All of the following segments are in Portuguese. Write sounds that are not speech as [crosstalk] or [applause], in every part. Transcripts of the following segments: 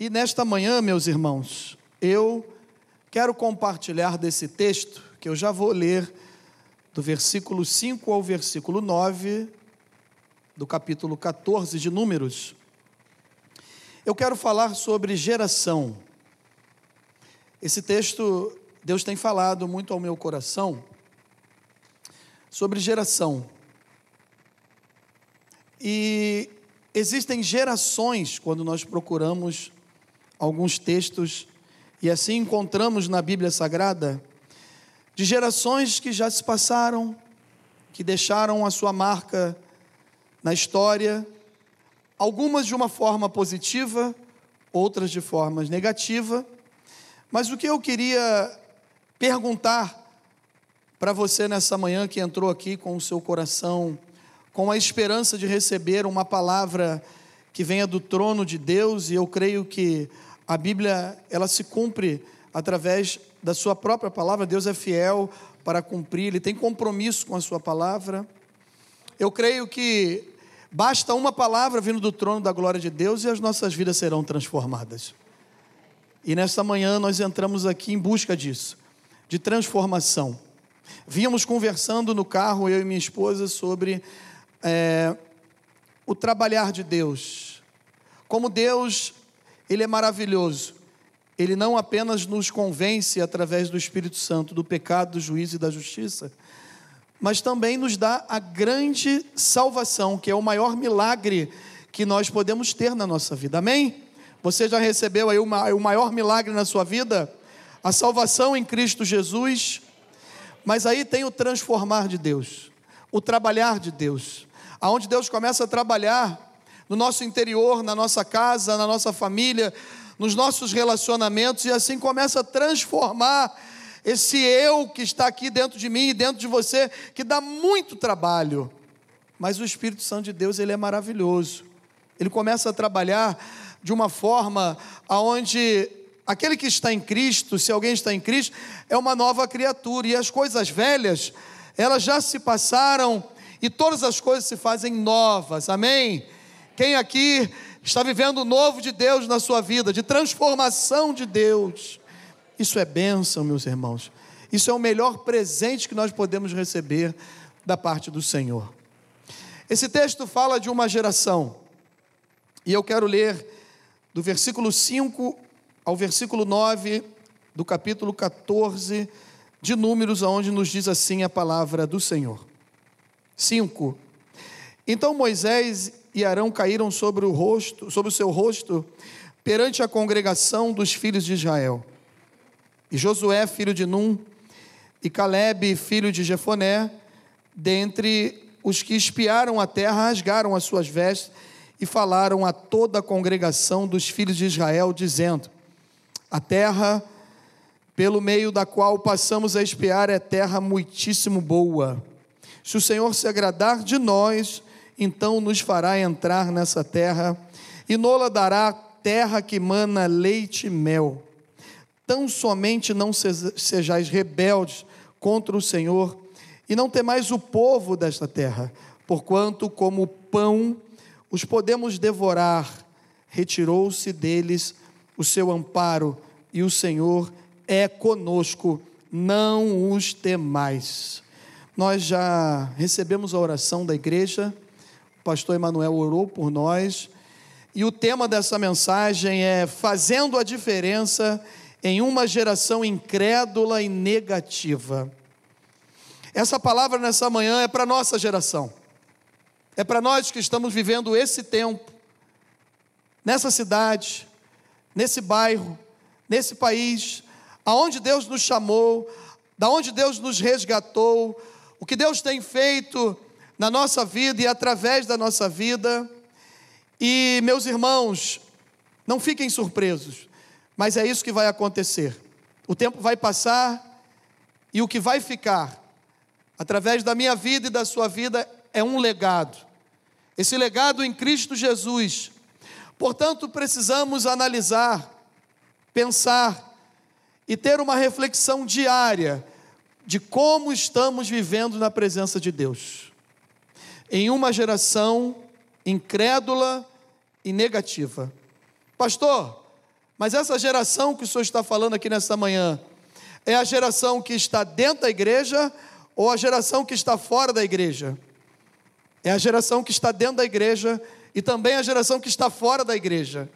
E nesta manhã, meus irmãos, eu quero compartilhar desse texto, que eu já vou ler, do versículo 5 ao versículo 9, do capítulo 14 de Números. Eu quero falar sobre geração. Esse texto, Deus tem falado muito ao meu coração sobre geração. E existem gerações quando nós procuramos alguns textos e assim encontramos na Bíblia Sagrada de gerações que já se passaram, que deixaram a sua marca na história, algumas de uma forma positiva, outras de forma negativa. Mas o que eu queria perguntar para você nessa manhã que entrou aqui com o seu coração, com a esperança de receber uma palavra que venha do trono de Deus, e eu creio que a Bíblia, ela se cumpre através da sua própria palavra. Deus é fiel para cumprir, ele tem compromisso com a sua palavra. Eu creio que basta uma palavra vindo do trono da glória de Deus e as nossas vidas serão transformadas. E nesta manhã nós entramos aqui em busca disso, de transformação. Vínhamos conversando no carro, eu e minha esposa, sobre é, o trabalhar de Deus. Como Deus ele é maravilhoso. Ele não apenas nos convence através do Espírito Santo do pecado, do juízo e da justiça, mas também nos dá a grande salvação, que é o maior milagre que nós podemos ter na nossa vida. Amém? Você já recebeu aí o maior milagre na sua vida? A salvação em Cristo Jesus. Mas aí tem o transformar de Deus, o trabalhar de Deus, aonde Deus começa a trabalhar no nosso interior, na nossa casa, na nossa família, nos nossos relacionamentos e assim começa a transformar esse eu que está aqui dentro de mim e dentro de você, que dá muito trabalho. Mas o Espírito Santo de Deus, ele é maravilhoso. Ele começa a trabalhar de uma forma aonde aquele que está em Cristo, se alguém está em Cristo, é uma nova criatura e as coisas velhas, elas já se passaram e todas as coisas se fazem novas. Amém? Quem aqui está vivendo o novo de Deus na sua vida, de transformação de Deus? Isso é bênção, meus irmãos. Isso é o melhor presente que nós podemos receber da parte do Senhor. Esse texto fala de uma geração, e eu quero ler do versículo 5 ao versículo 9 do capítulo 14 de Números, onde nos diz assim a palavra do Senhor. 5. Então Moisés e Arão caíram sobre o rosto, sobre o seu rosto, perante a congregação dos filhos de Israel. E Josué, filho de Num, e Caleb, filho de Jefoné, dentre os que espiaram a terra, rasgaram as suas vestes e falaram a toda a congregação dos filhos de Israel, dizendo: A terra pelo meio da qual passamos a espiar é terra muitíssimo boa. Se o Senhor se agradar de nós, então nos fará entrar nessa terra e nola dará terra que mana leite e mel. Tão somente não sejais rebeldes contra o Senhor e não temais o povo desta terra, porquanto como pão os podemos devorar. Retirou-se deles o seu amparo e o Senhor é conosco, não os temais. Nós já recebemos a oração da igreja pastor Emanuel orou por nós. E o tema dessa mensagem é Fazendo a diferença em uma geração incrédula e negativa. Essa palavra nessa manhã é para nossa geração. É para nós que estamos vivendo esse tempo, nessa cidade, nesse bairro, nesse país, aonde Deus nos chamou, da onde Deus nos resgatou, o que Deus tem feito na nossa vida e através da nossa vida. E, meus irmãos, não fiquem surpresos, mas é isso que vai acontecer. O tempo vai passar e o que vai ficar, através da minha vida e da sua vida, é um legado. Esse legado em Cristo Jesus. Portanto, precisamos analisar, pensar e ter uma reflexão diária de como estamos vivendo na presença de Deus em uma geração incrédula e negativa. Pastor, Mas essa geração que o senhor está falando aqui nesta manhã, é a geração que está dentro da igreja ou a geração que está fora da igreja? É a geração que está dentro da igreja e também a geração que está fora da igreja.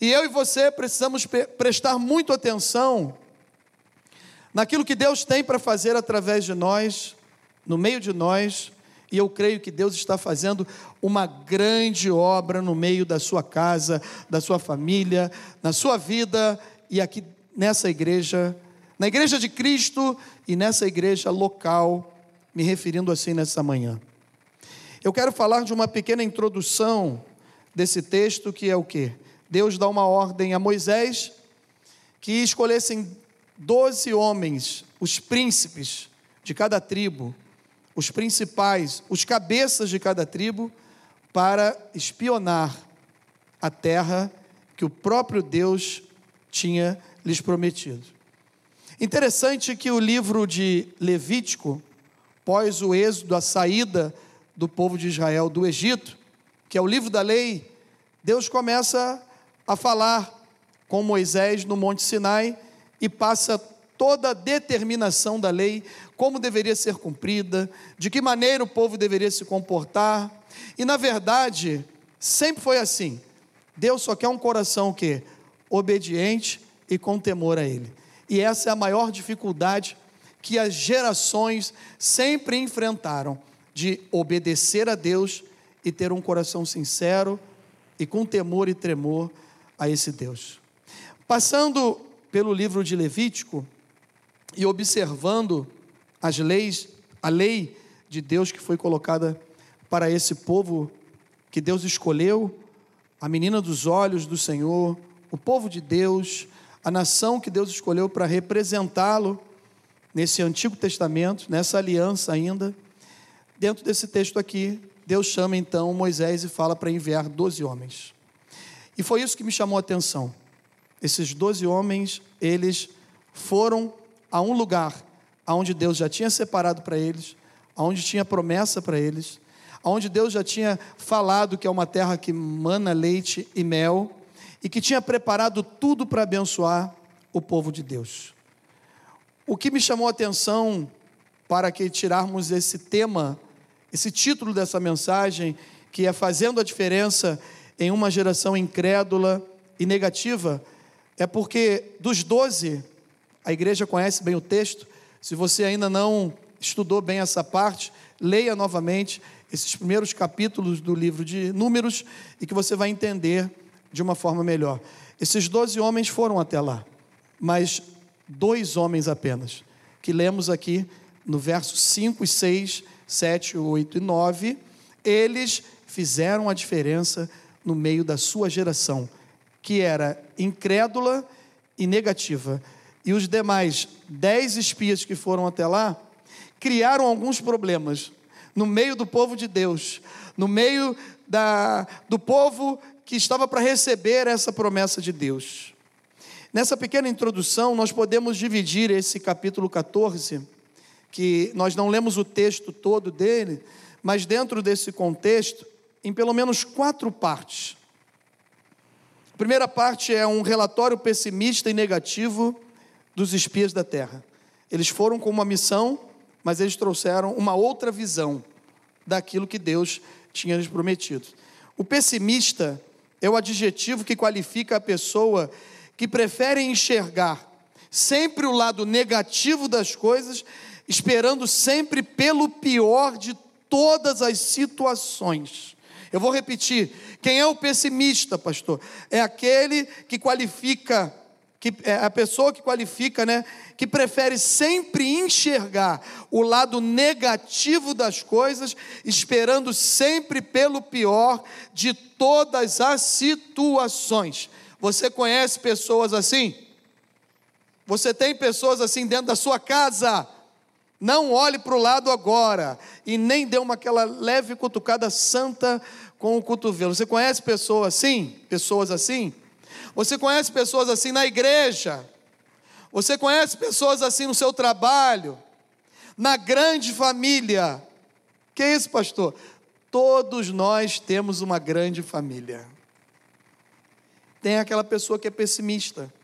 E eu e você precisamos prestar muito atenção naquilo que Deus tem para fazer através de nós, no meio de nós, e eu creio que Deus está fazendo uma grande obra no meio da sua casa, da sua família, na sua vida e aqui nessa igreja, na igreja de Cristo e nessa igreja local, me referindo assim nessa manhã. Eu quero falar de uma pequena introdução desse texto que é o que? Deus dá uma ordem a Moisés que escolhessem doze homens, os príncipes de cada tribo, os principais, os cabeças de cada tribo, para espionar a terra que o próprio Deus tinha lhes prometido. Interessante que o livro de Levítico, pós o êxodo, a saída do povo de Israel do Egito, que é o livro da lei, Deus começa a falar com Moisés no Monte Sinai e passa toda a determinação da lei, como deveria ser cumprida, de que maneira o povo deveria se comportar. E na verdade, sempre foi assim. Deus só quer um coração que obediente e com temor a ele. E essa é a maior dificuldade que as gerações sempre enfrentaram de obedecer a Deus e ter um coração sincero e com temor e tremor a esse Deus. Passando pelo livro de Levítico e observando as leis, a lei de Deus que foi colocada para esse povo que Deus escolheu, a menina dos olhos do Senhor, o povo de Deus, a nação que Deus escolheu para representá-lo nesse Antigo Testamento, nessa aliança ainda. Dentro desse texto aqui, Deus chama então Moisés e fala para enviar doze homens. E foi isso que me chamou a atenção. Esses doze homens, eles foram a um lugar onde Deus já tinha separado para eles, onde tinha promessa para eles, onde Deus já tinha falado que é uma terra que mana leite e mel, e que tinha preparado tudo para abençoar o povo de Deus. O que me chamou a atenção para que tirarmos esse tema, esse título dessa mensagem, que é Fazendo a Diferença em uma Geração Incrédula e Negativa, é porque dos doze, a igreja conhece bem o texto, se você ainda não estudou bem essa parte, leia novamente esses primeiros capítulos do livro de Números e que você vai entender de uma forma melhor. Esses doze homens foram até lá, mas dois homens apenas, que lemos aqui no verso 5 e 6, 7, 8 e 9, eles fizeram a diferença no meio da sua geração que era incrédula e negativa. E os demais dez espias que foram até lá criaram alguns problemas no meio do povo de Deus, no meio da, do povo que estava para receber essa promessa de Deus. Nessa pequena introdução, nós podemos dividir esse capítulo 14, que nós não lemos o texto todo dele, mas dentro desse contexto, em pelo menos quatro partes primeira parte é um relatório pessimista e negativo dos espias da terra. Eles foram com uma missão, mas eles trouxeram uma outra visão daquilo que Deus tinha lhes prometido. O pessimista é o adjetivo que qualifica a pessoa que prefere enxergar sempre o lado negativo das coisas, esperando sempre pelo pior de todas as situações. Eu vou repetir: quem é o pessimista, pastor? É aquele que qualifica, que é a pessoa que qualifica, né? Que prefere sempre enxergar o lado negativo das coisas, esperando sempre pelo pior de todas as situações. Você conhece pessoas assim? Você tem pessoas assim dentro da sua casa? Não olhe para o lado agora e nem dê uma aquela leve cutucada santa com o cotovelo. Você conhece pessoas assim? Pessoas assim? Você conhece pessoas assim na igreja? Você conhece pessoas assim no seu trabalho? Na grande família? Que é isso, pastor? Todos nós temos uma grande família. tem aquela pessoa que é pessimista,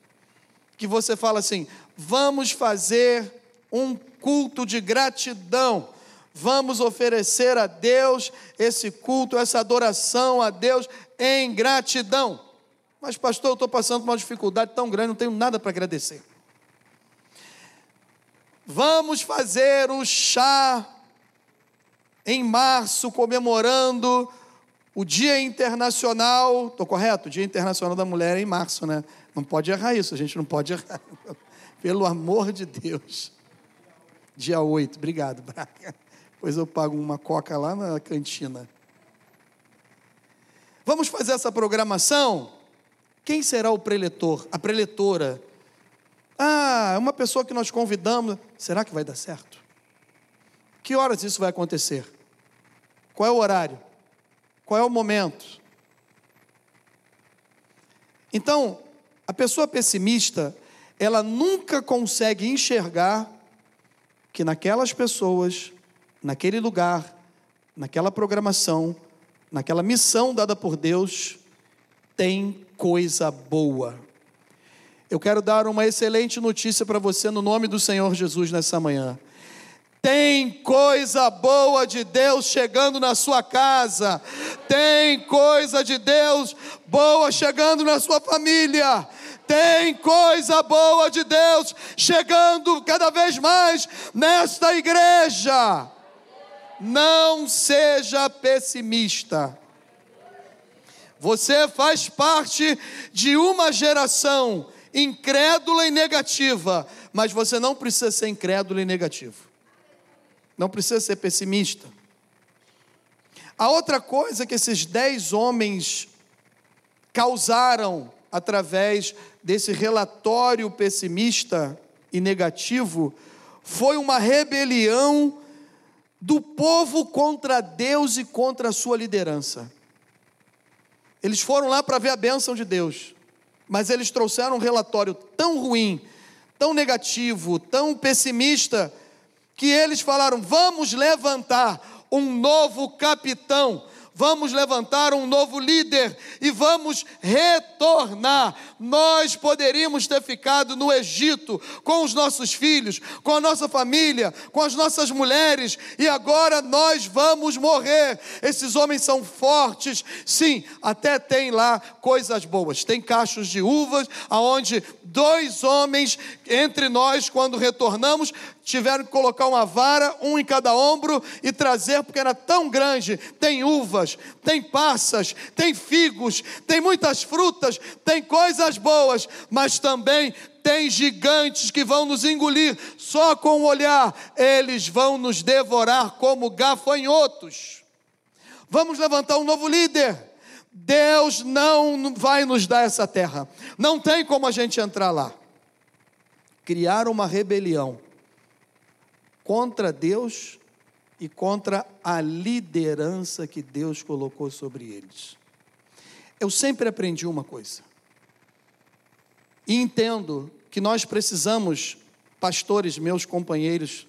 que você fala assim: vamos fazer um culto de gratidão, vamos oferecer a Deus esse culto, essa adoração a Deus em gratidão. Mas, pastor, eu estou passando por uma dificuldade tão grande, não tenho nada para agradecer. Vamos fazer o chá em março, comemorando o Dia Internacional, estou correto? O Dia Internacional da Mulher é em março, né? Não pode errar isso, a gente não pode errar. [laughs] Pelo amor de Deus. Dia 8, obrigado, Braga. Pois eu pago uma coca lá na cantina. Vamos fazer essa programação? Quem será o preletor, a preletora? Ah, é uma pessoa que nós convidamos. Será que vai dar certo? Que horas isso vai acontecer? Qual é o horário? Qual é o momento? Então, a pessoa pessimista, ela nunca consegue enxergar que naquelas pessoas, naquele lugar, naquela programação, naquela missão dada por Deus, tem coisa boa. Eu quero dar uma excelente notícia para você no nome do Senhor Jesus nessa manhã. Tem coisa boa de Deus chegando na sua casa, tem coisa de Deus boa chegando na sua família, tem coisa boa de Deus chegando cada vez mais nesta igreja. Não seja pessimista. Você faz parte de uma geração incrédula e negativa, mas você não precisa ser incrédulo e negativo. Não precisa ser pessimista. A outra coisa que esses dez homens causaram através desse relatório pessimista e negativo foi uma rebelião do povo contra Deus e contra a sua liderança. Eles foram lá para ver a bênção de Deus, mas eles trouxeram um relatório tão ruim, tão negativo, tão pessimista, que eles falaram: vamos levantar um novo capitão vamos levantar um novo líder e vamos retornar. Nós poderíamos ter ficado no Egito com os nossos filhos, com a nossa família, com as nossas mulheres, e agora nós vamos morrer. Esses homens são fortes, sim, até tem lá coisas boas. Tem cachos de uvas, aonde dois homens entre nós, quando retornamos, tiveram que colocar uma vara, um em cada ombro, e trazer, porque era tão grande. Tem uvas, tem passas, tem figos, tem muitas frutas, tem coisas boas, mas também tem gigantes que vão nos engolir só com o olhar, eles vão nos devorar como gafanhotos. Vamos levantar um novo líder. Deus não vai nos dar essa terra, não tem como a gente entrar lá. Criar uma rebelião contra Deus e contra a liderança que Deus colocou sobre eles. Eu sempre aprendi uma coisa. E entendo que nós precisamos, pastores, meus companheiros,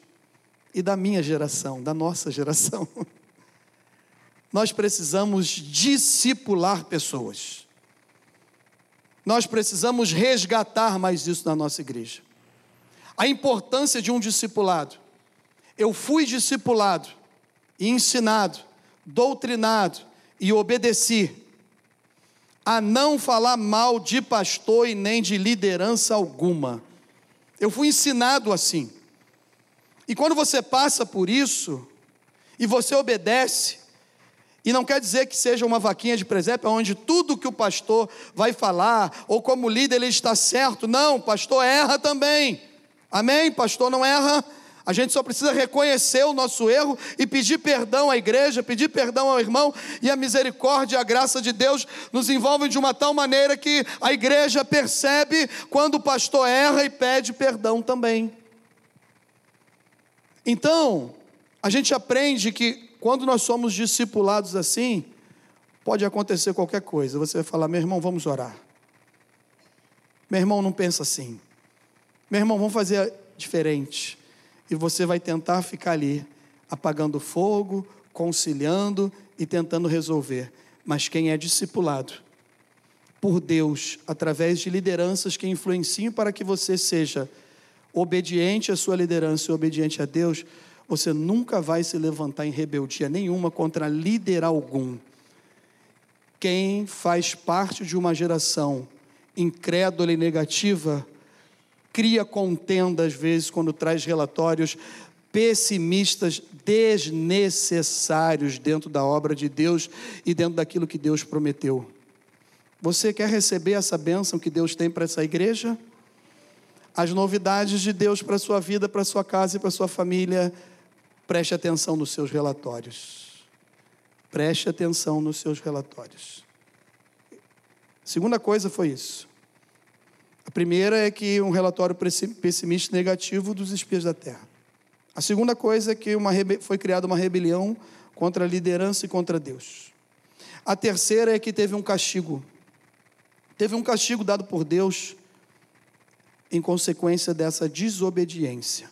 e da minha geração, da nossa geração, [laughs] nós precisamos discipular pessoas. Nós precisamos resgatar mais isso na nossa igreja. A importância de um discipulado. Eu fui discipulado, e ensinado, doutrinado e obedeci a não falar mal de pastor e nem de liderança alguma. Eu fui ensinado assim. E quando você passa por isso, e você obedece, e não quer dizer que seja uma vaquinha de presépio onde tudo que o pastor vai falar, ou como líder ele está certo. Não, pastor erra também. Amém? Pastor não erra a gente só precisa reconhecer o nosso erro e pedir perdão à igreja, pedir perdão ao irmão, e a misericórdia e a graça de Deus nos envolvem de uma tal maneira que a igreja percebe quando o pastor erra e pede perdão também. Então, a gente aprende que quando nós somos discipulados assim, pode acontecer qualquer coisa. Você vai falar, meu irmão, vamos orar. Meu irmão, não pensa assim. Meu irmão, vamos fazer diferente e você vai tentar ficar ali, apagando fogo, conciliando e tentando resolver. Mas quem é discipulado, por Deus através de lideranças que influenciem para que você seja obediente à sua liderança e obediente a Deus, você nunca vai se levantar em rebeldia nenhuma contra líder algum. Quem faz parte de uma geração incrédula e negativa, cria contenda às vezes quando traz relatórios pessimistas desnecessários dentro da obra de Deus e dentro daquilo que Deus prometeu. Você quer receber essa bênção que Deus tem para essa igreja? As novidades de Deus para a sua vida, para a sua casa e para a sua família, preste atenção nos seus relatórios. Preste atenção nos seus relatórios. Segunda coisa foi isso. A primeira é que um relatório pessimista negativo dos espias da terra. A segunda coisa é que uma, foi criada uma rebelião contra a liderança e contra Deus. A terceira é que teve um castigo. Teve um castigo dado por Deus em consequência dessa desobediência.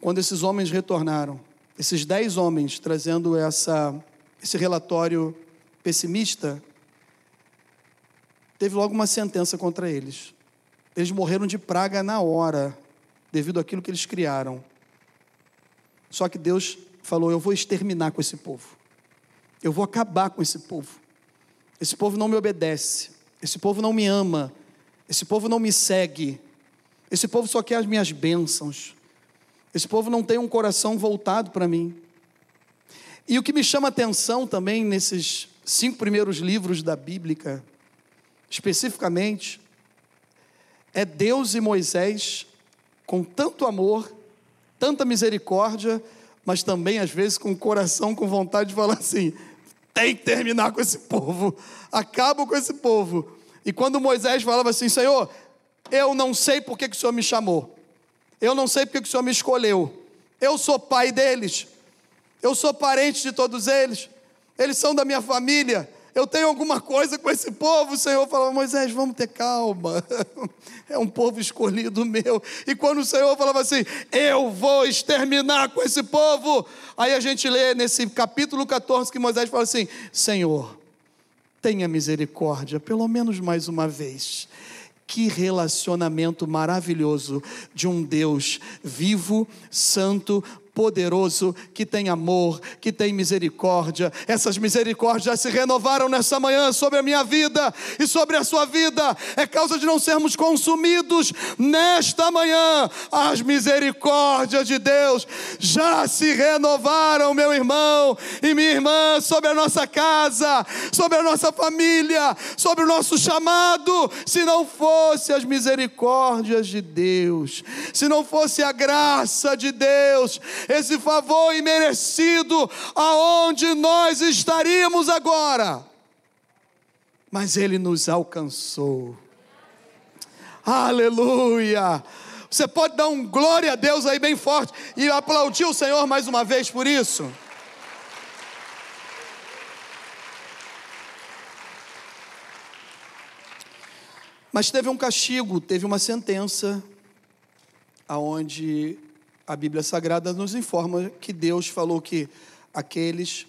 Quando esses homens retornaram, esses dez homens trazendo essa, esse relatório pessimista, teve logo uma sentença contra eles. Eles morreram de praga na hora devido àquilo que eles criaram. Só que Deus falou: Eu vou exterminar com esse povo, eu vou acabar com esse povo. Esse povo não me obedece, esse povo não me ama, esse povo não me segue, esse povo só quer as minhas bênçãos, esse povo não tem um coração voltado para mim. E o que me chama atenção também nesses cinco primeiros livros da Bíblia, especificamente, é Deus e Moisés com tanto amor, tanta misericórdia, mas também às vezes com o coração com vontade de falar assim: tem que terminar com esse povo, acabo com esse povo. E quando Moisés falava assim: Senhor, eu não sei por que, o Senhor me chamou, eu não sei por que, que o Senhor me escolheu, eu sou pai deles, eu sou parente de todos eles, eles são da minha família, eu tenho alguma coisa com esse povo. O Senhor falava, Moisés, vamos ter calma. [laughs] É um povo escolhido meu. E quando o Senhor falava assim, eu vou exterminar com esse povo. Aí a gente lê nesse capítulo 14 que Moisés fala assim: Senhor, tenha misericórdia, pelo menos mais uma vez. Que relacionamento maravilhoso de um Deus vivo, santo, poderoso, que tem amor, que tem misericórdia. Essas misericórdias já se renovaram nessa manhã sobre a minha vida e sobre a sua vida. É causa de não sermos consumidos nesta manhã. As misericórdias de Deus já se renovaram, meu irmão e minha irmã, sobre a nossa casa, sobre a nossa família, sobre o nosso chamado. Se não fosse as misericórdias de Deus, se não fosse a graça de Deus, esse favor imerecido, aonde nós estaríamos agora? Mas Ele nos alcançou. Aleluia! Você pode dar um glória a Deus aí bem forte e aplaudir o Senhor mais uma vez por isso? Mas teve um castigo, teve uma sentença, aonde a Bíblia Sagrada nos informa que Deus falou que aqueles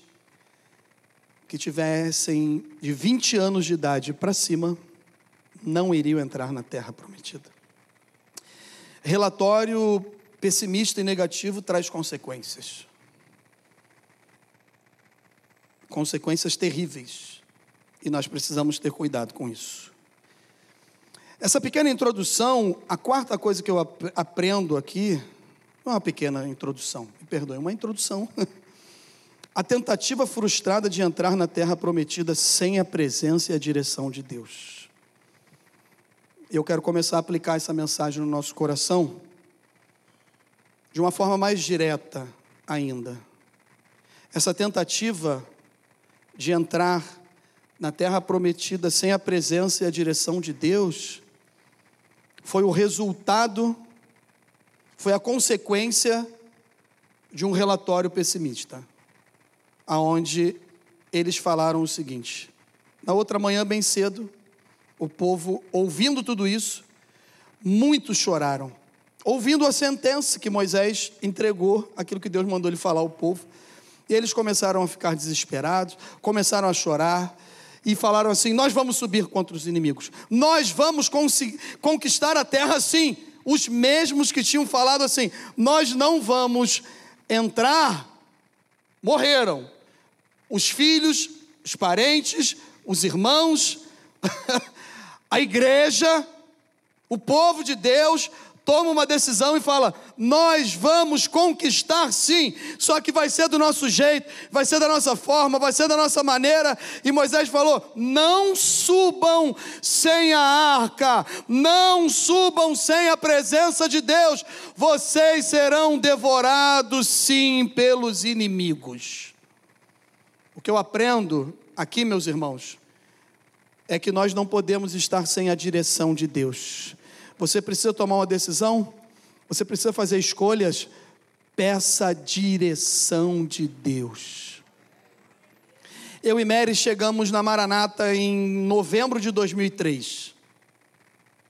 que tivessem de 20 anos de idade para cima não iriam entrar na terra prometida. Relatório pessimista e negativo traz consequências. Consequências terríveis. E nós precisamos ter cuidado com isso. Essa pequena introdução, a quarta coisa que eu aprendo aqui não é uma pequena introdução, me perdoe, uma introdução. [laughs] a tentativa frustrada de entrar na terra prometida sem a presença e a direção de Deus. Eu quero começar a aplicar essa mensagem no nosso coração de uma forma mais direta ainda. Essa tentativa de entrar na terra prometida sem a presença e a direção de Deus foi o resultado foi a consequência de um relatório pessimista, aonde eles falaram o seguinte: na outra manhã, bem cedo, o povo, ouvindo tudo isso, muitos choraram, ouvindo a sentença que Moisés entregou, aquilo que Deus mandou ele falar ao povo, e eles começaram a ficar desesperados, começaram a chorar, e falaram assim: Nós vamos subir contra os inimigos, nós vamos conquistar a terra sim. Os mesmos que tinham falado assim: Nós não vamos entrar, morreram. Os filhos, os parentes, os irmãos, [laughs] a igreja, o povo de Deus toma uma decisão e fala: Nós vamos conquistar sim, só que vai ser do nosso jeito, vai ser da nossa forma, vai ser da nossa maneira. E Moisés falou: Não subam sem a arca, não subam sem a presença de Deus, vocês serão devorados sim pelos inimigos. O que eu aprendo aqui, meus irmãos, é que nós não podemos estar sem a direção de Deus. Você precisa tomar uma decisão, você precisa fazer escolhas, peça a direção de Deus. Eu e Mary chegamos na Maranata em novembro de 2003.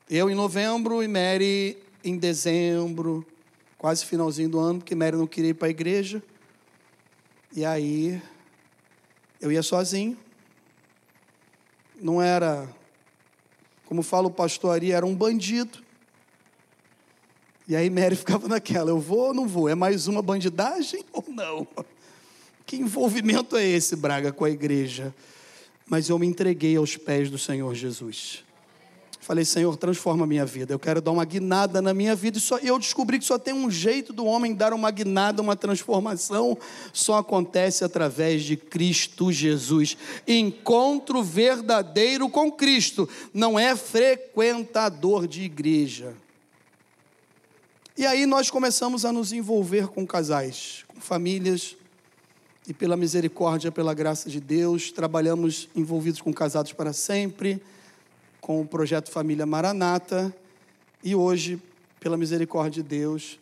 Eu em novembro e Mary em dezembro, quase finalzinho do ano, porque Mary não queria ir para a igreja. E aí eu ia sozinho. Não era como fala o pastor Ari, era um bandido. E aí Mary [laughs] ficava naquela: eu vou ou não vou? É mais uma bandidagem [laughs] ou não? Que envolvimento é esse, Braga, com a igreja? Mas eu me entreguei aos pés do Senhor Jesus. Falei, Senhor, transforma a minha vida. Eu quero dar uma guinada na minha vida. E só, eu descobri que só tem um jeito do homem dar uma guinada, uma transformação. Só acontece através de Cristo Jesus. Encontro verdadeiro com Cristo. Não é frequentador de igreja. E aí nós começamos a nos envolver com casais, com famílias. E pela misericórdia, pela graça de Deus, trabalhamos envolvidos com casados para sempre com o projeto Família Maranata e hoje, pela misericórdia de Deus,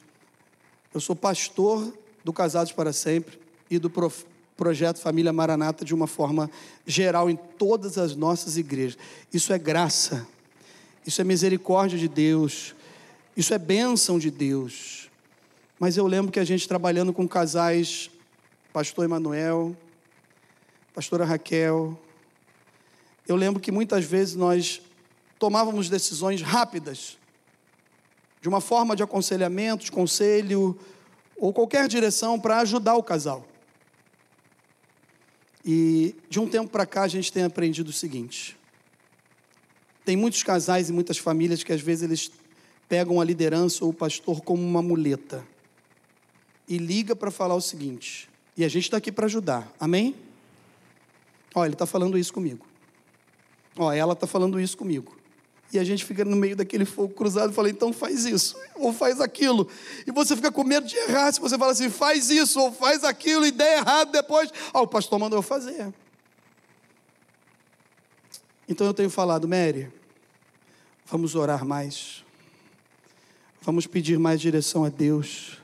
eu sou pastor do Casados para Sempre e do projeto Família Maranata de uma forma geral em todas as nossas igrejas. Isso é graça, isso é misericórdia de Deus, isso é bênção de Deus. Mas eu lembro que a gente trabalhando com casais, pastor Emanuel, pastora Raquel, eu lembro que muitas vezes nós tomávamos decisões rápidas, de uma forma de aconselhamento, de conselho, ou qualquer direção para ajudar o casal. E de um tempo para cá a gente tem aprendido o seguinte: tem muitos casais e muitas famílias que às vezes eles pegam a liderança ou o pastor como uma muleta e liga para falar o seguinte, e a gente está aqui para ajudar, amém? Ó, ele está falando isso comigo. Ó, ela está falando isso comigo. E a gente fica no meio daquele fogo cruzado e fala, então faz isso, ou faz aquilo. E você fica com medo de errar. Se você fala assim, faz isso, ou faz aquilo, e der errado depois. Ah, o pastor mandou eu fazer. Então eu tenho falado, Mary, vamos orar mais. Vamos pedir mais direção a Deus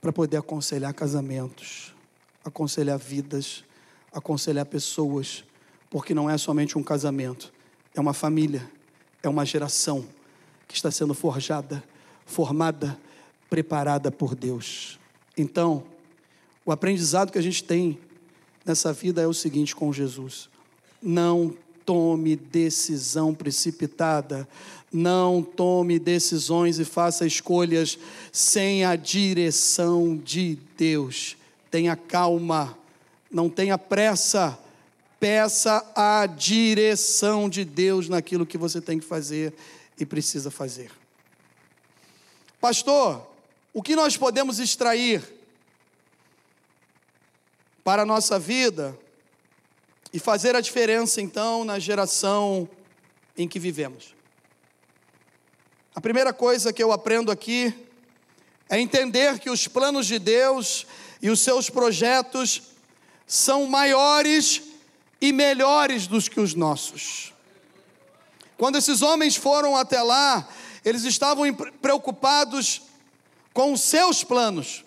para poder aconselhar casamentos, aconselhar vidas, aconselhar pessoas, porque não é somente um casamento, é uma família, é uma geração que está sendo forjada, formada, preparada por Deus. Então, o aprendizado que a gente tem nessa vida é o seguinte com Jesus: não tome decisão precipitada, não tome decisões e faça escolhas sem a direção de Deus. Tenha calma, não tenha pressa Peça a direção de Deus naquilo que você tem que fazer e precisa fazer. Pastor, o que nós podemos extrair para a nossa vida e fazer a diferença então na geração em que vivemos? A primeira coisa que eu aprendo aqui é entender que os planos de Deus e os seus projetos são maiores e melhores dos que os nossos. Quando esses homens foram até lá, eles estavam preocupados com os seus planos,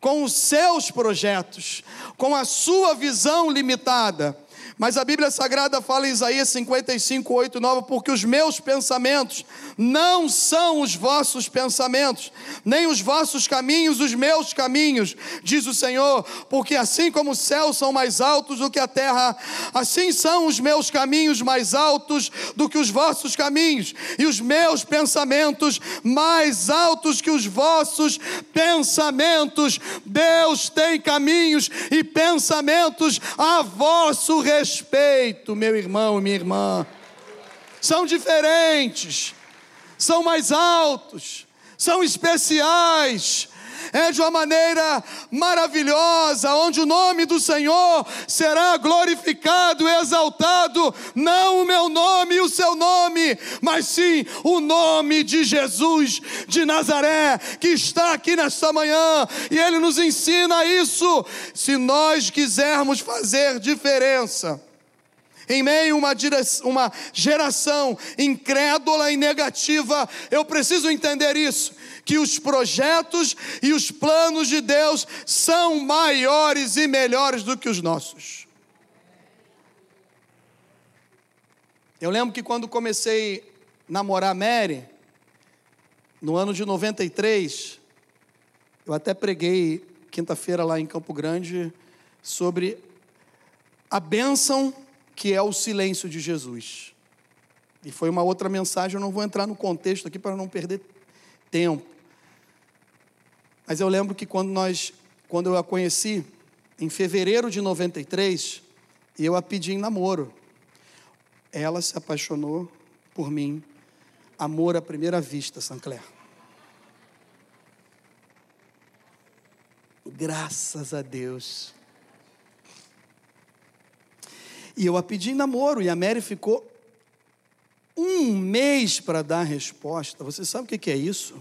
com os seus projetos, com a sua visão limitada. Mas a Bíblia Sagrada fala em Isaías 55, 8 9: Porque os meus pensamentos não são os vossos pensamentos, nem os vossos caminhos os meus caminhos, diz o Senhor. Porque assim como os céus são mais altos do que a terra, assim são os meus caminhos mais altos do que os vossos caminhos, e os meus pensamentos mais altos que os vossos pensamentos. Deus tem caminhos e pensamentos a vosso respeito, meu irmão e minha irmã. São diferentes, são mais altos, são especiais, é de uma maneira maravilhosa, onde o nome do Senhor será glorificado exaltado, não o meu nome e o seu nome, mas sim o nome de Jesus de Nazaré, que está aqui nesta manhã, e ele nos ensina isso. Se nós quisermos fazer diferença, em meio a uma, uma geração incrédula e negativa, eu preciso entender isso que os projetos e os planos de Deus são maiores e melhores do que os nossos. Eu lembro que quando comecei a namorar Mary, no ano de 93, eu até preguei quinta-feira lá em Campo Grande sobre a bênção que é o silêncio de Jesus. E foi uma outra mensagem, eu não vou entrar no contexto aqui para não perder tempo. Mas eu lembro que quando nós, quando eu a conheci, em fevereiro de 93, eu a pedi em namoro. Ela se apaixonou por mim. Amor à primeira vista, Sancler. Graças a Deus. E eu a pedi em namoro, e a Mary ficou um mês para dar a resposta. Você sabe o que é isso?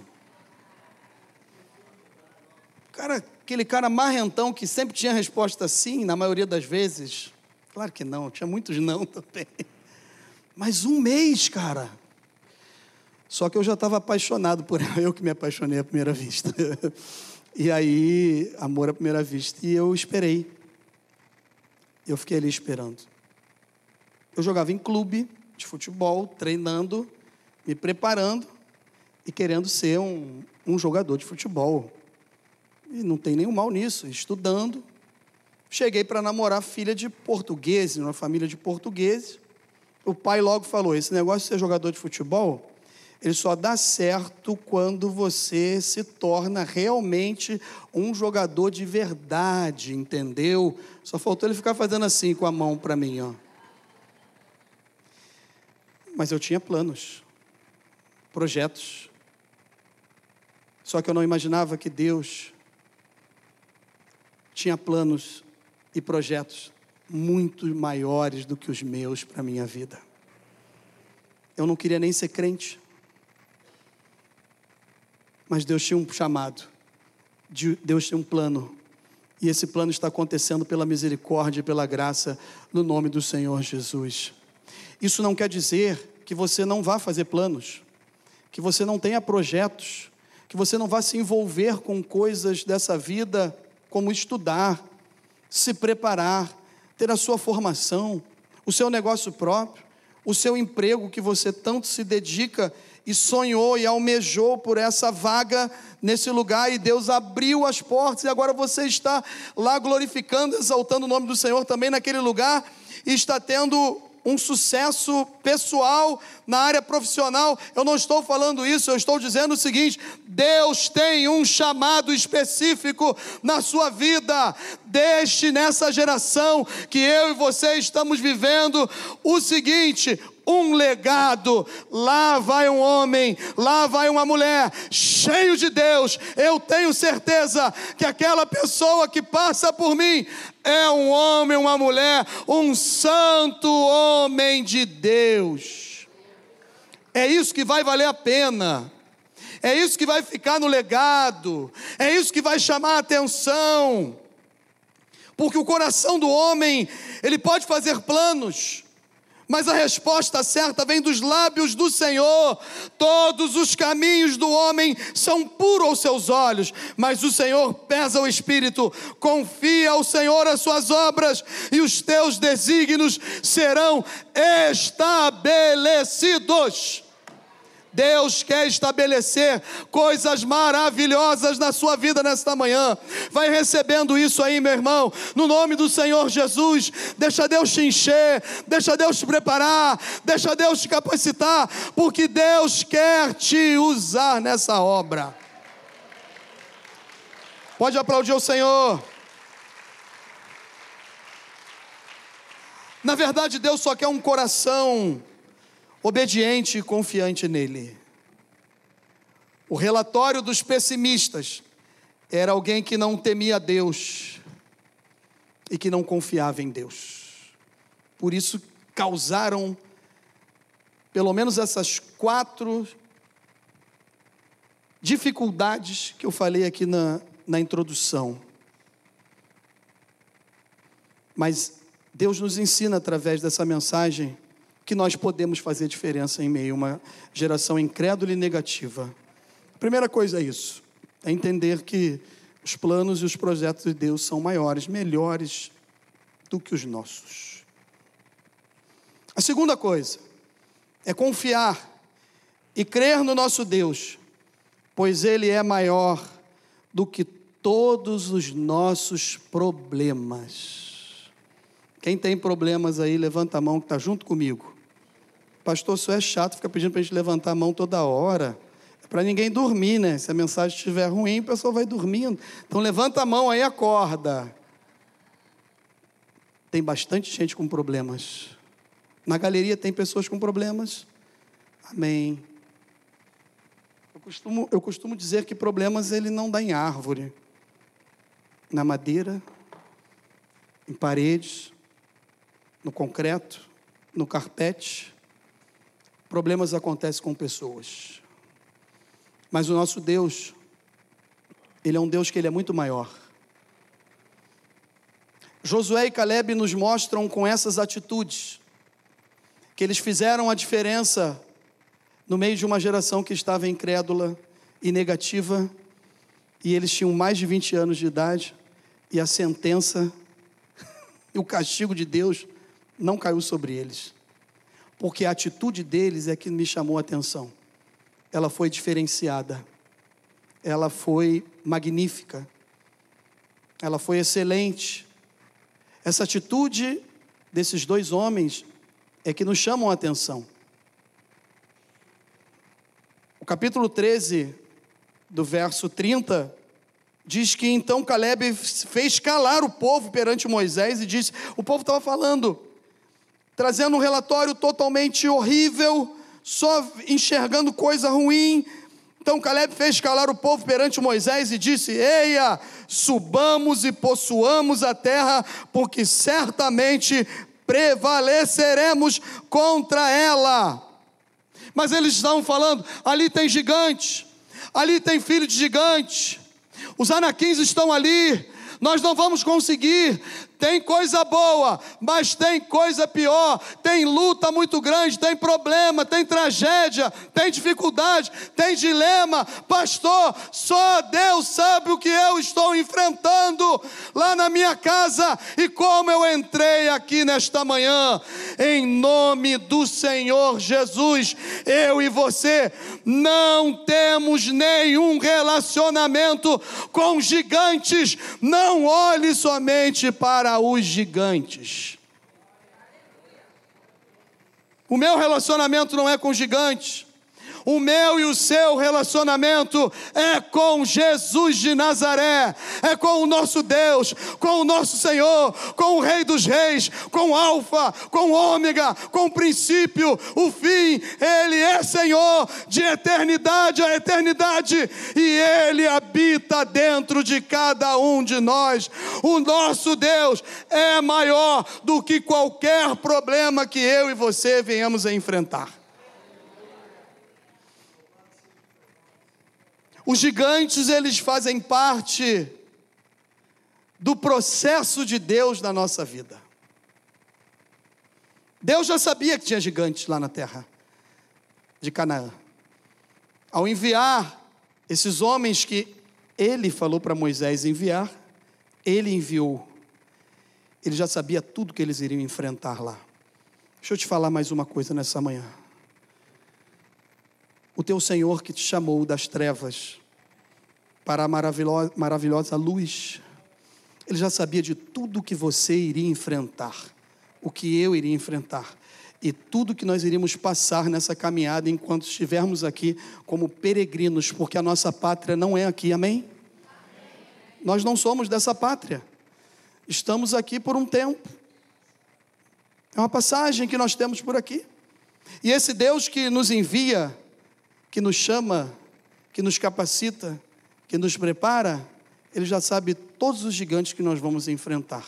Cara, aquele cara marrentão que sempre tinha resposta sim, na maioria das vezes. Claro que não, tinha muitos não [laughs] também. Mas um mês, cara. Só que eu já estava apaixonado por ela, [laughs] eu que me apaixonei à primeira vista. E aí, amor à primeira vista, e eu esperei. Eu fiquei ali esperando. Eu jogava em clube de futebol, treinando, me preparando e querendo ser um, um jogador de futebol. E não tem nenhum mal nisso, estudando. Cheguei para namorar filha de portugueses, numa família de portugueses. O pai logo falou: esse negócio de ser jogador de futebol, ele só dá certo quando você se torna realmente um jogador de verdade, entendeu? Só faltou ele ficar fazendo assim com a mão para mim, ó. Mas eu tinha planos, projetos. Só que eu não imaginava que Deus tinha planos e projetos muito maiores do que os meus para a minha vida. Eu não queria nem ser crente. Mas Deus tinha um chamado, Deus tinha um plano, e esse plano está acontecendo pela misericórdia e pela graça no nome do Senhor Jesus. Isso não quer dizer que você não vá fazer planos, que você não tenha projetos, que você não vá se envolver com coisas dessa vida como estudar, se preparar, ter a sua formação, o seu negócio próprio, o seu emprego que você tanto se dedica e sonhou e almejou por essa vaga nesse lugar e Deus abriu as portas e agora você está lá glorificando, exaltando o nome do Senhor também naquele lugar e está tendo um sucesso pessoal na área profissional. Eu não estou falando isso, eu estou dizendo o seguinte: Deus tem um chamado específico na sua vida. Deixe nessa geração que eu e você estamos vivendo o seguinte: um legado. Lá vai um homem, lá vai uma mulher, cheio de Deus. Eu tenho certeza que aquela pessoa que passa por mim é um homem, uma mulher, um santo homem de Deus. É isso que vai valer a pena. É isso que vai ficar no legado. É isso que vai chamar a atenção. Porque o coração do homem, ele pode fazer planos, mas a resposta certa vem dos lábios do Senhor. Todos os caminhos do homem são puros aos seus olhos, mas o Senhor pesa o espírito. Confia ao Senhor as suas obras e os teus desígnios serão estabelecidos. Deus quer estabelecer coisas maravilhosas na sua vida nesta manhã. Vai recebendo isso aí, meu irmão, no nome do Senhor Jesus. Deixa Deus te encher, deixa Deus te preparar, deixa Deus te capacitar, porque Deus quer te usar nessa obra. Pode aplaudir o Senhor. Na verdade, Deus só quer um coração obediente e confiante nele. O relatório dos pessimistas era alguém que não temia Deus e que não confiava em Deus. Por isso causaram pelo menos essas quatro dificuldades que eu falei aqui na, na introdução. Mas Deus nos ensina através dessa mensagem que nós podemos fazer diferença em meio a uma geração incrédula e negativa. A primeira coisa é isso, é entender que os planos e os projetos de Deus são maiores, melhores do que os nossos. A segunda coisa é confiar e crer no nosso Deus, pois Ele é maior do que todos os nossos problemas. Quem tem problemas aí, levanta a mão que está junto comigo. Pastor, isso é chato, fica pedindo para a gente levantar a mão toda hora. É para ninguém dormir, né? Se a mensagem estiver ruim, a pessoa vai dormindo. Então levanta a mão aí, acorda. Tem bastante gente com problemas. Na galeria tem pessoas com problemas. Amém. Eu costumo, eu costumo dizer que problemas ele não dá em árvore, na madeira, em paredes, no concreto, no carpete. Problemas acontecem com pessoas. Mas o nosso Deus, Ele é um Deus que Ele é muito maior. Josué e Caleb nos mostram com essas atitudes que eles fizeram a diferença no meio de uma geração que estava incrédula e negativa, e eles tinham mais de 20 anos de idade, e a sentença [laughs] e o castigo de Deus não caiu sobre eles, porque a atitude deles é que me chamou a atenção. Ela foi diferenciada, ela foi magnífica, ela foi excelente. Essa atitude desses dois homens é que nos chamam a atenção. O capítulo 13, do verso 30, diz que então Caleb fez calar o povo perante Moisés e disse: o povo estava falando, trazendo um relatório totalmente horrível, só enxergando coisa ruim. Então Caleb fez calar o povo perante Moisés e disse: Eia, subamos e possuamos a terra, porque certamente prevaleceremos contra ela. Mas eles estavam falando: ali tem gigante, ali tem filho de gigante, os anaquins estão ali, nós não vamos conseguir. Tem coisa boa, mas tem coisa pior. Tem luta muito grande, tem problema, tem tragédia, tem dificuldade, tem dilema. Pastor, só Deus sabe o que eu estou enfrentando lá na minha casa e como eu entrei aqui nesta manhã. Em nome do Senhor Jesus, eu e você não temos nenhum relacionamento com gigantes. Não olhe somente para para os gigantes. O meu relacionamento não é com gigantes. O meu e o seu relacionamento é com Jesus de Nazaré, é com o nosso Deus, com o nosso Senhor, com o Rei dos Reis, com o Alfa, com o Ômega, com o princípio, o fim. Ele é Senhor de eternidade a eternidade e Ele habita dentro de cada um de nós. O nosso Deus é maior do que qualquer problema que eu e você venhamos a enfrentar. Os gigantes, eles fazem parte do processo de Deus na nossa vida. Deus já sabia que tinha gigantes lá na terra de Canaã. Ao enviar esses homens que ele falou para Moisés enviar, ele enviou. Ele já sabia tudo que eles iriam enfrentar lá. Deixa eu te falar mais uma coisa nessa manhã. O teu Senhor que te chamou das trevas para a maravilhosa, luz, ele já sabia de tudo que você iria enfrentar, o que eu iria enfrentar e tudo que nós iríamos passar nessa caminhada enquanto estivermos aqui como peregrinos, porque a nossa pátria não é aqui, amém? amém? Nós não somos dessa pátria, estamos aqui por um tempo, é uma passagem que nós temos por aqui, e esse Deus que nos envia, que nos chama, que nos capacita, que nos prepara, Ele já sabe todos os gigantes que nós vamos enfrentar.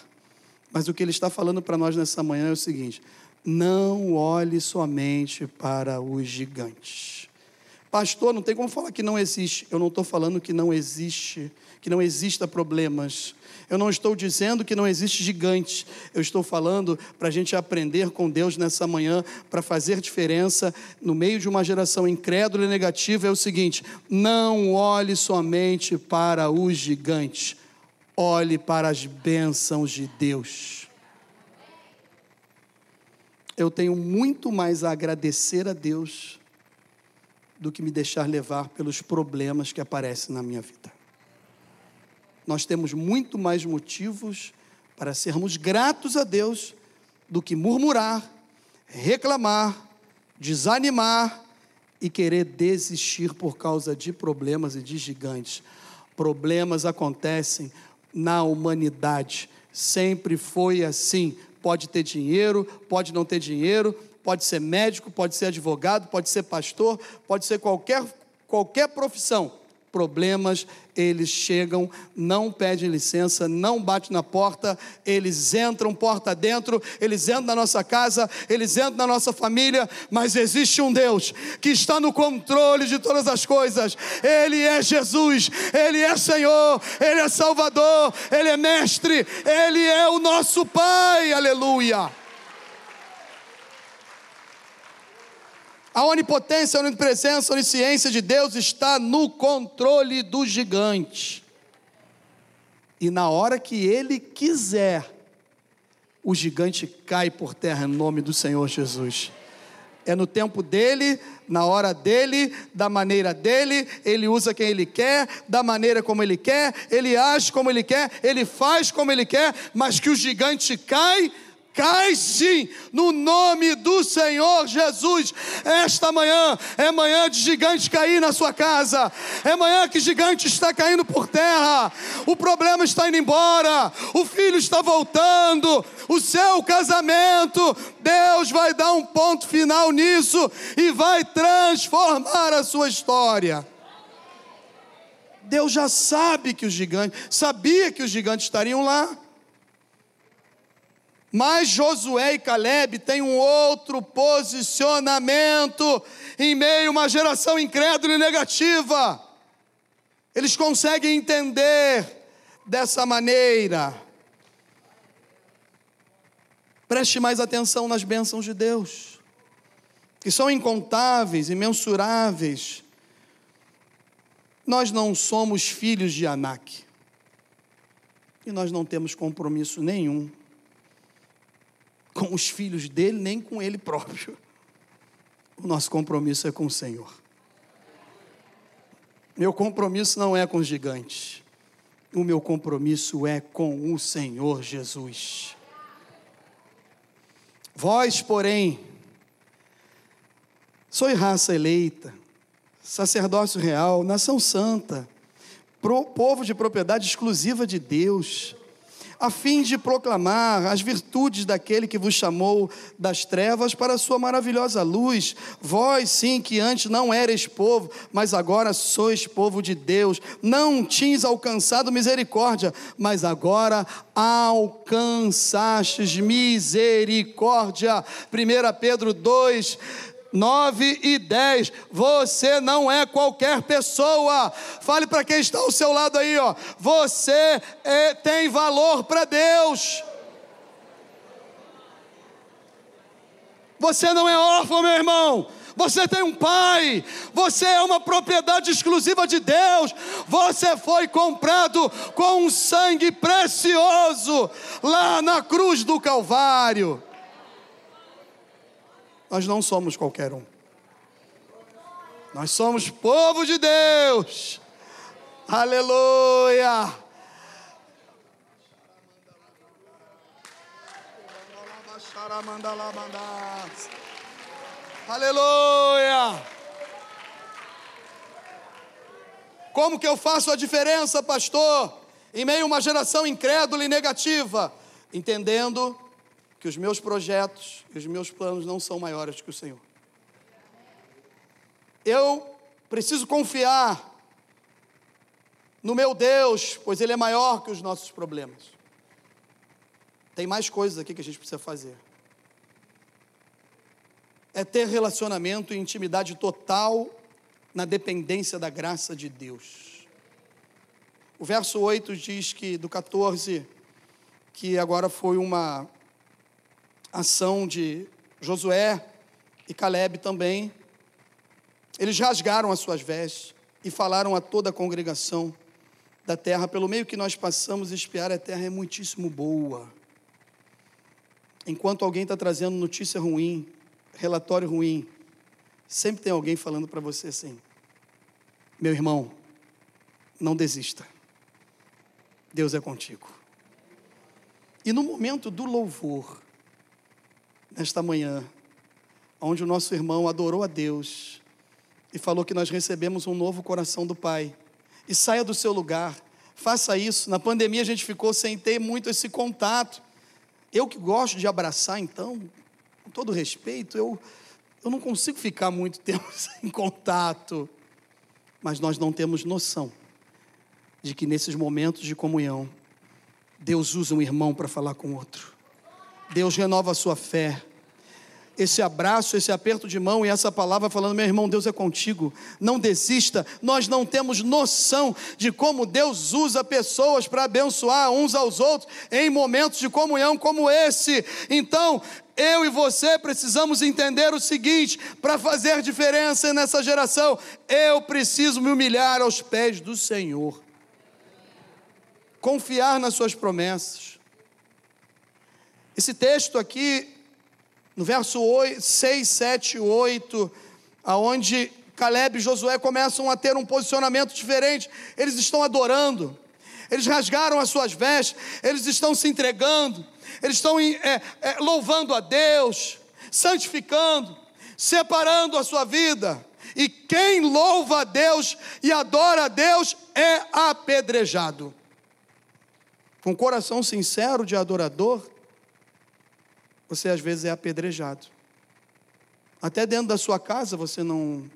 Mas o que Ele está falando para nós nessa manhã é o seguinte: não olhe somente para os gigantes. Pastor, não tem como falar que não existe. Eu não estou falando que não existe, que não exista problemas. Eu não estou dizendo que não existe gigante. Eu estou falando para a gente aprender com Deus nessa manhã, para fazer diferença no meio de uma geração incrédula e negativa. É o seguinte: não olhe somente para os gigantes, olhe para as bênçãos de Deus eu tenho muito mais a agradecer a Deus do que me deixar levar pelos problemas que aparecem na minha vida. Nós temos muito mais motivos para sermos gratos a Deus do que murmurar, reclamar, desanimar e querer desistir por causa de problemas e de gigantes. Problemas acontecem na humanidade, sempre foi assim pode ter dinheiro, pode não ter dinheiro, pode ser médico, pode ser advogado, pode ser pastor, pode ser qualquer, qualquer profissão problemas, eles chegam, não pedem licença, não batem na porta, eles entram porta dentro, eles entram na nossa casa, eles entram na nossa família, mas existe um Deus que está no controle de todas as coisas. Ele é Jesus, ele é Senhor, ele é Salvador, ele é mestre, ele é o nosso Pai. Aleluia. A onipotência, a onipresença, a onisciência de Deus está no controle do gigante. E na hora que ele quiser, o gigante cai por terra em nome do Senhor Jesus. É no tempo dele, na hora dele, da maneira dele, ele usa quem ele quer, da maneira como ele quer, ele age como ele quer, ele faz como ele quer, mas que o gigante cai cai sim, no nome do Senhor Jesus. Esta manhã é manhã de gigante cair na sua casa, é manhã que gigante está caindo por terra, o problema está indo embora, o filho está voltando, o seu casamento, Deus vai dar um ponto final nisso e vai transformar a sua história. Deus já sabe que os gigantes, sabia que os gigantes estariam lá. Mas Josué e Caleb têm um outro posicionamento em meio a uma geração incrédula e negativa. Eles conseguem entender dessa maneira. Preste mais atenção nas bênçãos de Deus, que são incontáveis, imensuráveis. Nós não somos filhos de Anak, e nós não temos compromisso nenhum com os filhos dele, nem com ele próprio. O nosso compromisso é com o Senhor. Meu compromisso não é com os gigantes. O meu compromisso é com o Senhor Jesus. Vós, porém, sois raça eleita, sacerdócio real, nação santa, povo de propriedade exclusiva de Deus a fim de proclamar as virtudes daquele que vos chamou das trevas para a sua maravilhosa luz. Vós, sim, que antes não eres povo, mas agora sois povo de Deus. Não tinhas alcançado misericórdia, mas agora alcançastes misericórdia. 1 Pedro 2, 9 e 10. Você não é qualquer pessoa. Fale para quem está ao seu lado aí, ó. Você é, tem valor para Deus. Você não é órfão, meu irmão. Você tem um pai, você é uma propriedade exclusiva de Deus, você foi comprado com um sangue precioso lá na cruz do Calvário. Nós não somos qualquer um, nós somos povo de Deus, aleluia. Aleluia! Como que eu faço a diferença, pastor, em meio a uma geração incrédula e negativa? Entendendo que os meus projetos e os meus planos não são maiores que o Senhor. Eu preciso confiar no meu Deus, pois Ele é maior que os nossos problemas. Tem mais coisas aqui que a gente precisa fazer é ter relacionamento e intimidade total na dependência da graça de Deus. O verso 8 diz que, do 14, que agora foi uma ação de Josué e Caleb também. Eles rasgaram as suas vestes e falaram a toda a congregação da terra: pelo meio que nós passamos, espiar a terra é muitíssimo boa. Enquanto alguém está trazendo notícia ruim, relatório ruim, sempre tem alguém falando para você assim: meu irmão, não desista, Deus é contigo. E no momento do louvor, nesta manhã, onde o nosso irmão adorou a Deus e falou que nós recebemos um novo coração do Pai, e saia do seu lugar, faça isso. Na pandemia a gente ficou sem ter muito esse contato. Eu que gosto de abraçar, então, com todo respeito, eu, eu não consigo ficar muito [laughs] tempo sem contato. Mas nós não temos noção de que nesses momentos de comunhão, Deus usa um irmão para falar com outro. Deus renova a sua fé esse abraço, esse aperto de mão e essa palavra falando: meu irmão, Deus é contigo, não desista. Nós não temos noção de como Deus usa pessoas para abençoar uns aos outros em momentos de comunhão como esse. Então, eu e você precisamos entender o seguinte: para fazer diferença nessa geração, eu preciso me humilhar aos pés do Senhor, confiar nas Suas promessas. Esse texto aqui no verso 8, 6, 7, 8, aonde Caleb e Josué começam a ter um posicionamento diferente, eles estão adorando, eles rasgaram as suas vestes, eles estão se entregando, eles estão é, é, louvando a Deus, santificando, separando a sua vida. E quem louva a Deus e adora a Deus é apedrejado. Com coração sincero de adorador, você às vezes é apedrejado. Até dentro da sua casa você não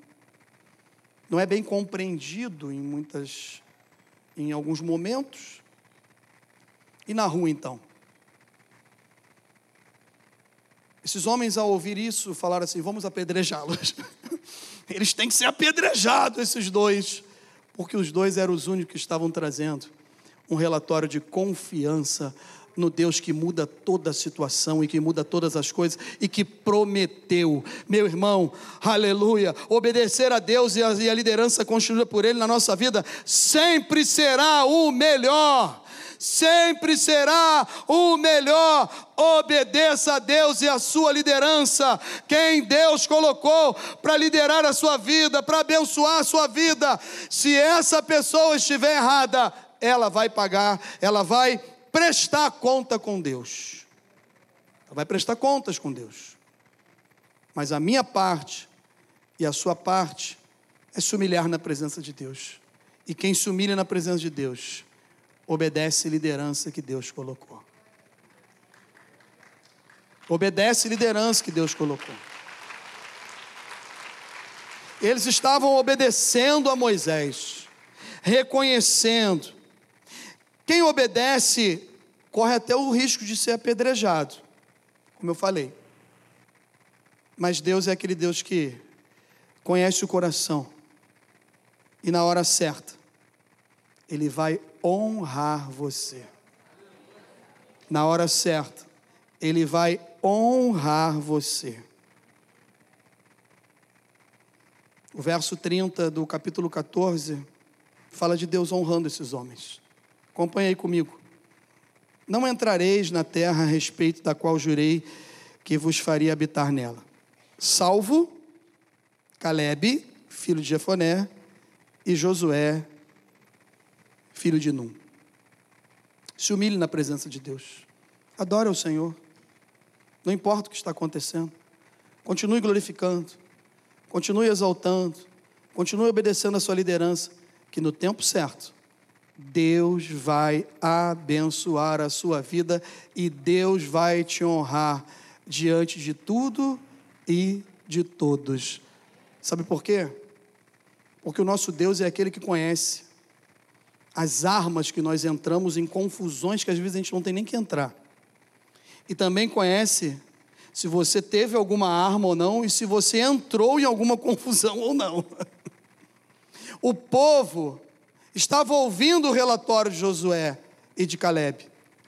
não é bem compreendido em muitas em alguns momentos. E na rua então? Esses homens ao ouvir isso falaram assim: "Vamos apedrejá-los". [laughs] Eles têm que ser apedrejados esses dois, porque os dois eram os únicos que estavam trazendo um relatório de confiança no Deus que muda toda a situação e que muda todas as coisas e que prometeu, meu irmão, aleluia, obedecer a Deus e a, e a liderança construída por Ele na nossa vida sempre será o melhor sempre será o melhor. Obedeça a Deus e a sua liderança. Quem Deus colocou para liderar a sua vida, para abençoar a sua vida. Se essa pessoa estiver errada, ela vai pagar, ela vai prestar conta com Deus. Ela vai prestar contas com Deus. Mas a minha parte e a sua parte é se humilhar na presença de Deus. E quem se humilha na presença de Deus, obedece a liderança que Deus colocou. Obedece a liderança que Deus colocou. Eles estavam obedecendo a Moisés, reconhecendo quem obedece corre até o risco de ser apedrejado, como eu falei. Mas Deus é aquele Deus que conhece o coração e na hora certa ele vai honrar você. Na hora certa, ele vai honrar você. O verso 30 do capítulo 14 fala de Deus honrando esses homens. Acompanhe aí comigo. Não entrareis na terra a respeito da qual jurei que vos faria habitar nela, salvo Caleb, filho de Jefoné, e Josué, filho de Num. Se humilhe na presença de Deus. Adore ao Senhor. Não importa o que está acontecendo. Continue glorificando. Continue exaltando. Continue obedecendo a sua liderança. Que no tempo certo, Deus vai abençoar a sua vida e Deus vai te honrar diante de tudo e de todos. Sabe por quê? Porque o nosso Deus é aquele que conhece as armas que nós entramos em confusões que às vezes a gente não tem nem que entrar. E também conhece se você teve alguma arma ou não e se você entrou em alguma [laughs] confusão ou não. O povo estava ouvindo o relatório de Josué e de Caleb,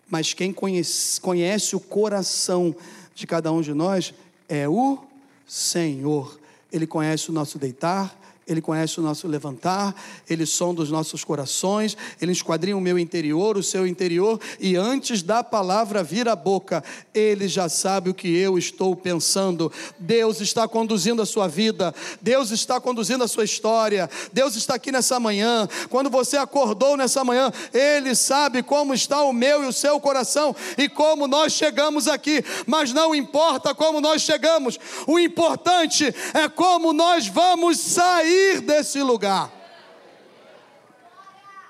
mas quem conhece, conhece o coração de cada um de nós é o Senhor. Ele conhece o nosso deitar, ele conhece o nosso levantar, Ele sonda os nossos corações, Ele esquadrinha o meu interior, o seu interior, e antes da palavra vir à boca, Ele já sabe o que eu estou pensando. Deus está conduzindo a sua vida, Deus está conduzindo a sua história, Deus está aqui nessa manhã. Quando você acordou nessa manhã, Ele sabe como está o meu e o seu coração e como nós chegamos aqui, mas não importa como nós chegamos, o importante é como nós vamos sair sair desse lugar.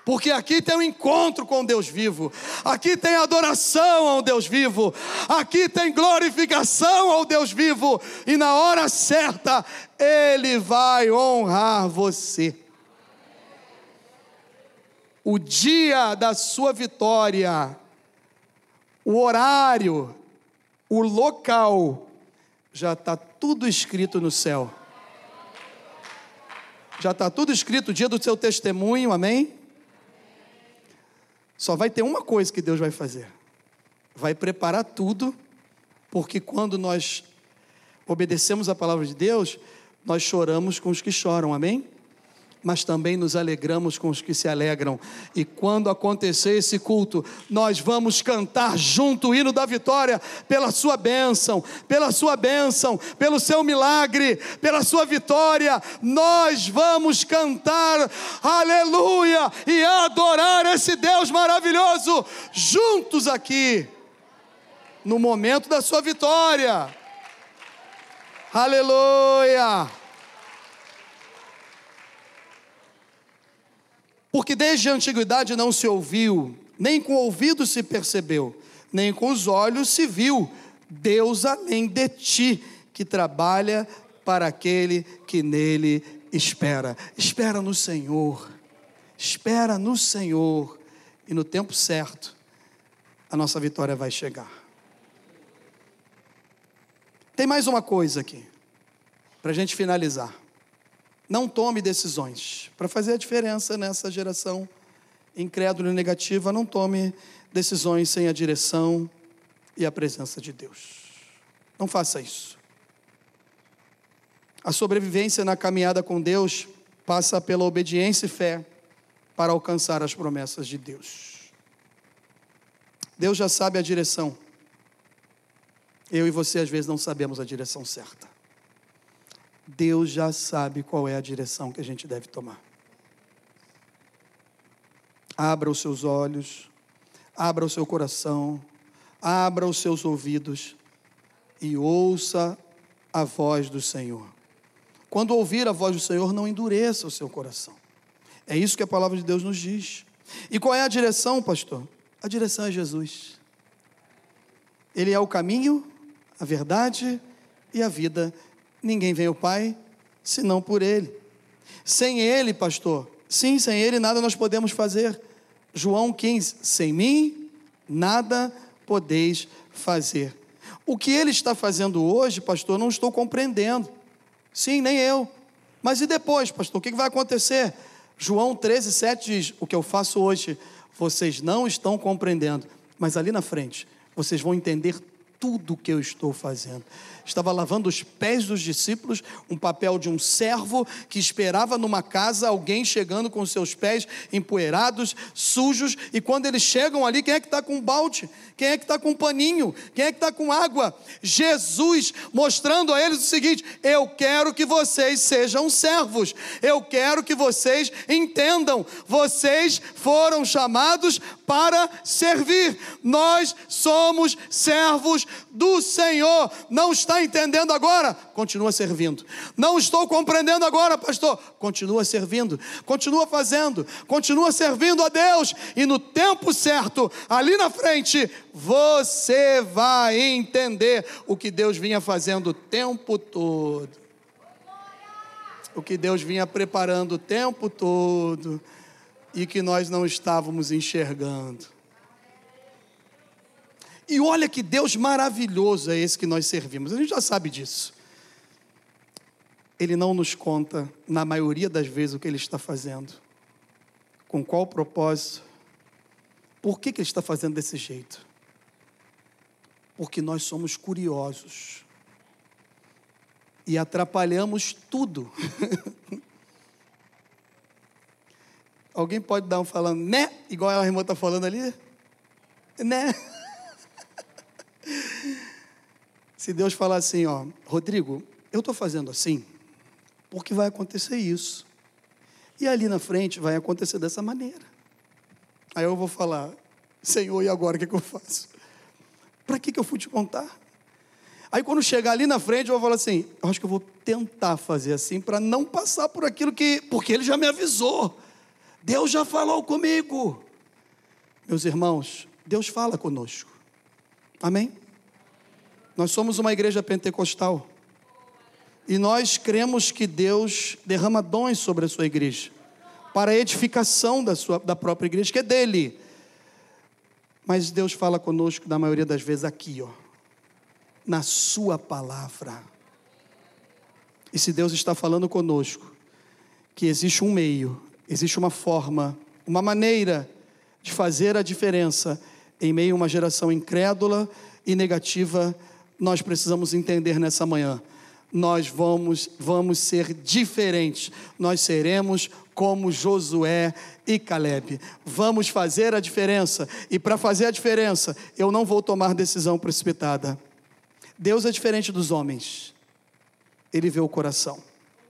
Porque aqui tem um encontro com Deus vivo, aqui tem adoração ao Deus vivo, aqui tem glorificação ao Deus vivo, e na hora certa Ele vai honrar você. O dia da sua vitória, o horário, o local, já está tudo escrito no céu. Já está tudo escrito, o dia do seu testemunho, amém? Só vai ter uma coisa que Deus vai fazer: vai preparar tudo, porque quando nós obedecemos a palavra de Deus, nós choramos com os que choram, amém? Mas também nos alegramos com os que se alegram. E quando acontecer esse culto, nós vamos cantar junto o hino da vitória pela sua bênção, pela sua bênção, pelo seu milagre, pela sua vitória. Nós vamos cantar aleluia e adorar esse Deus maravilhoso juntos aqui, no momento da sua vitória. Aleluia! Porque desde a antiguidade não se ouviu, nem com o ouvido se percebeu, nem com os olhos se viu Deus além de ti, que trabalha para aquele que nele espera. Espera no Senhor, espera no Senhor, e no tempo certo, a nossa vitória vai chegar. Tem mais uma coisa aqui, para a gente finalizar. Não tome decisões. Para fazer a diferença nessa geração incrédula e negativa, não tome decisões sem a direção e a presença de Deus. Não faça isso. A sobrevivência na caminhada com Deus passa pela obediência e fé para alcançar as promessas de Deus. Deus já sabe a direção. Eu e você às vezes não sabemos a direção certa. Deus já sabe qual é a direção que a gente deve tomar. Abra os seus olhos, abra o seu coração, abra os seus ouvidos e ouça a voz do Senhor. Quando ouvir a voz do Senhor, não endureça o seu coração. É isso que a palavra de Deus nos diz. E qual é a direção, pastor? A direção é Jesus. Ele é o caminho, a verdade e a vida Ninguém vem ao Pai senão por Ele. Sem Ele, pastor, sim, sem Ele nada nós podemos fazer. João 15: sem mim nada podeis fazer. O que Ele está fazendo hoje, pastor, não estou compreendendo. Sim, nem eu. Mas e depois, pastor, o que vai acontecer? João 13, 7 diz: O que eu faço hoje, vocês não estão compreendendo, mas ali na frente, vocês vão entender tudo que eu estou fazendo. Estava lavando os pés dos discípulos, um papel de um servo que esperava numa casa alguém chegando com seus pés empoeirados, sujos, e quando eles chegam ali, quem é que está com um balde? Quem é que está com um paninho? Quem é que está com água? Jesus mostrando a eles o seguinte: eu quero que vocês sejam servos, eu quero que vocês entendam, vocês foram chamados para servir, nós somos servos do Senhor. Não está entendendo agora? Continua servindo. Não estou compreendendo agora, pastor? Continua servindo. Continua fazendo. Continua servindo a Deus. E no tempo certo, ali na frente, você vai entender o que Deus vinha fazendo o tempo todo. O que Deus vinha preparando o tempo todo e que nós não estávamos enxergando. E olha que Deus maravilhoso é esse que nós servimos. A gente já sabe disso. Ele não nos conta, na maioria das vezes, o que ele está fazendo. Com qual propósito? Por que, que ele está fazendo desse jeito? Porque nós somos curiosos. E atrapalhamos tudo. [laughs] Alguém pode dar um falando, né? Igual a irmã está falando ali? Né? Se Deus falar assim, ó, Rodrigo, eu estou fazendo assim, porque vai acontecer isso. E ali na frente vai acontecer dessa maneira. Aí eu vou falar, Senhor, e agora o que, que eu faço? Para que, que eu fui te contar? Aí quando chegar ali na frente, eu vou falar assim, eu acho que eu vou tentar fazer assim para não passar por aquilo que. Porque ele já me avisou. Deus já falou comigo. Meus irmãos, Deus fala conosco. Amém? Nós somos uma igreja pentecostal. E nós cremos que Deus derrama dons sobre a sua igreja, para a edificação da, sua, da própria igreja, que é dele. Mas Deus fala conosco, na maioria das vezes, aqui, ó, na Sua palavra. E se Deus está falando conosco, que existe um meio, existe uma forma, uma maneira de fazer a diferença em meio a uma geração incrédula e negativa nós precisamos entender nessa manhã. Nós vamos, vamos ser diferentes. Nós seremos como Josué e Caleb. Vamos fazer a diferença. E para fazer a diferença, eu não vou tomar decisão precipitada. Deus é diferente dos homens. Ele vê o coração.